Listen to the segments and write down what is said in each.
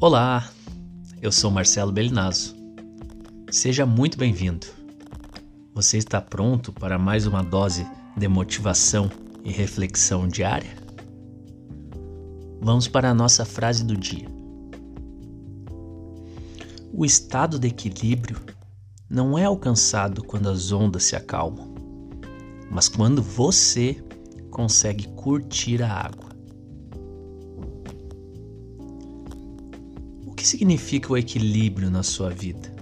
Olá, eu sou Marcelo Belinazo. Seja muito bem-vindo. Você está pronto para mais uma dose de motivação e reflexão diária? Vamos para a nossa frase do dia. O estado de equilíbrio não é alcançado quando as ondas se acalmam, mas quando você consegue curtir a água. Que significa o equilíbrio na sua vida?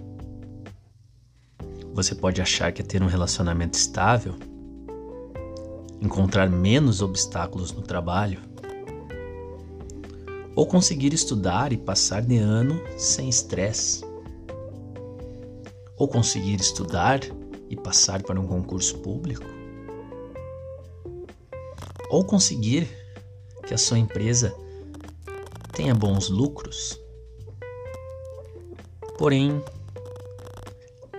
Você pode achar que é ter um relacionamento estável, encontrar menos obstáculos no trabalho, ou conseguir estudar e passar de ano sem estresse, ou conseguir estudar e passar para um concurso público, ou conseguir que a sua empresa tenha bons lucros. Porém,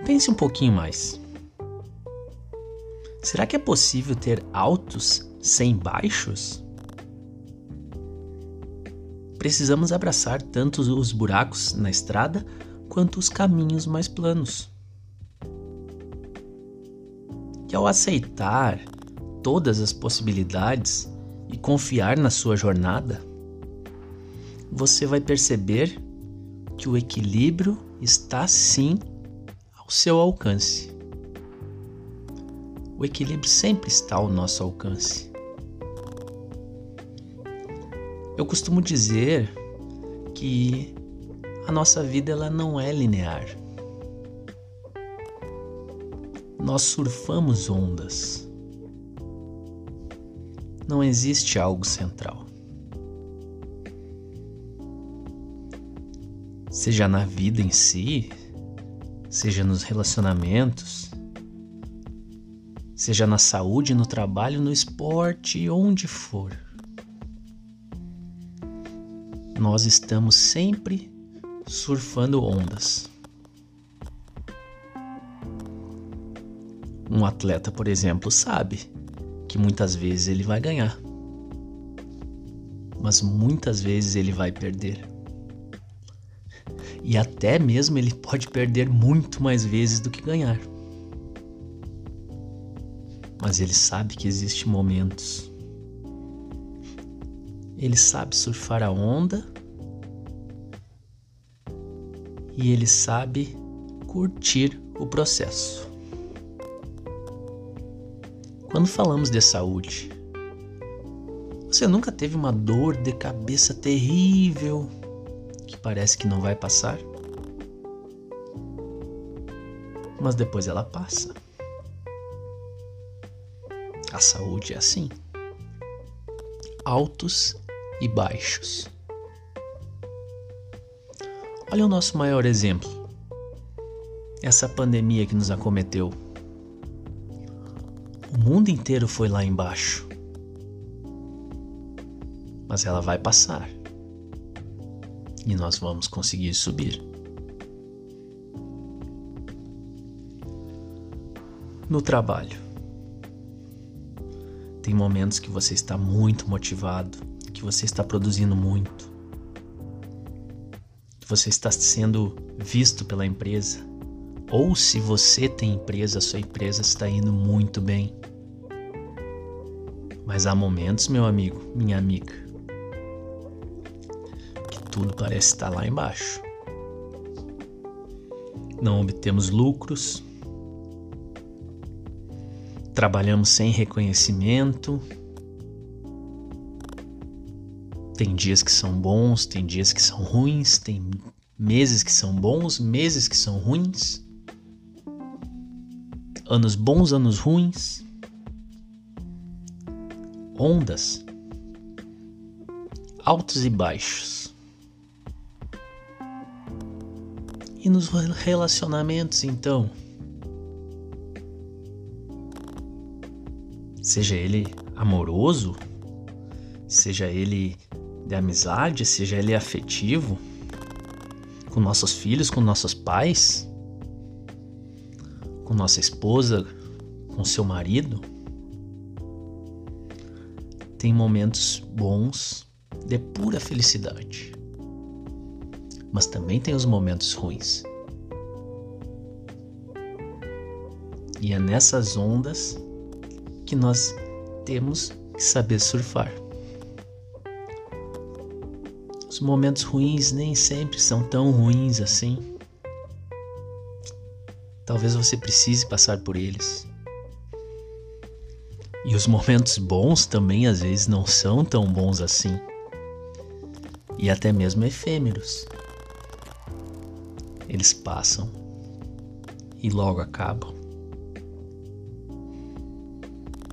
pense um pouquinho mais. Será que é possível ter altos sem baixos? Precisamos abraçar tanto os buracos na estrada quanto os caminhos mais planos. Que ao aceitar todas as possibilidades e confiar na sua jornada, você vai perceber que o equilíbrio está sim ao seu alcance. O equilíbrio sempre está ao nosso alcance. Eu costumo dizer que a nossa vida ela não é linear. Nós surfamos ondas não existe algo central. Seja na vida em si, seja nos relacionamentos, seja na saúde, no trabalho, no esporte, onde for. Nós estamos sempre surfando ondas. Um atleta, por exemplo, sabe que muitas vezes ele vai ganhar, mas muitas vezes ele vai perder. E até mesmo ele pode perder muito mais vezes do que ganhar. Mas ele sabe que existem momentos. Ele sabe surfar a onda e ele sabe curtir o processo. Quando falamos de saúde, você nunca teve uma dor de cabeça terrível parece que não vai passar? Mas depois ela passa. A saúde é assim: altos e baixos. Olha o nosso maior exemplo. Essa pandemia que nos acometeu o mundo inteiro foi lá embaixo. Mas ela vai passar. E nós vamos conseguir subir. No trabalho. Tem momentos que você está muito motivado, que você está produzindo muito, que você está sendo visto pela empresa, ou se você tem empresa, sua empresa está indo muito bem. Mas há momentos, meu amigo, minha amiga, tudo parece estar lá embaixo. Não obtemos lucros, trabalhamos sem reconhecimento. Tem dias que são bons, tem dias que são ruins, tem meses que são bons, meses que são ruins anos bons, anos ruins, ondas, altos e baixos. E nos relacionamentos, então, seja ele amoroso, seja ele de amizade, seja ele afetivo, com nossos filhos, com nossos pais, com nossa esposa, com seu marido, tem momentos bons de pura felicidade. Mas também tem os momentos ruins. E é nessas ondas que nós temos que saber surfar. Os momentos ruins nem sempre são tão ruins assim. Talvez você precise passar por eles. E os momentos bons também às vezes não são tão bons assim. E até mesmo efêmeros. Eles passam e logo acabam.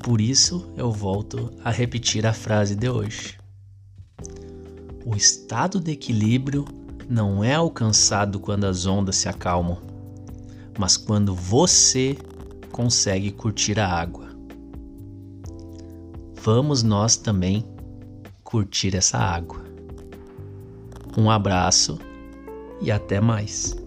Por isso eu volto a repetir a frase de hoje. O estado de equilíbrio não é alcançado quando as ondas se acalmam, mas quando você consegue curtir a água. Vamos nós também curtir essa água. Um abraço e até mais.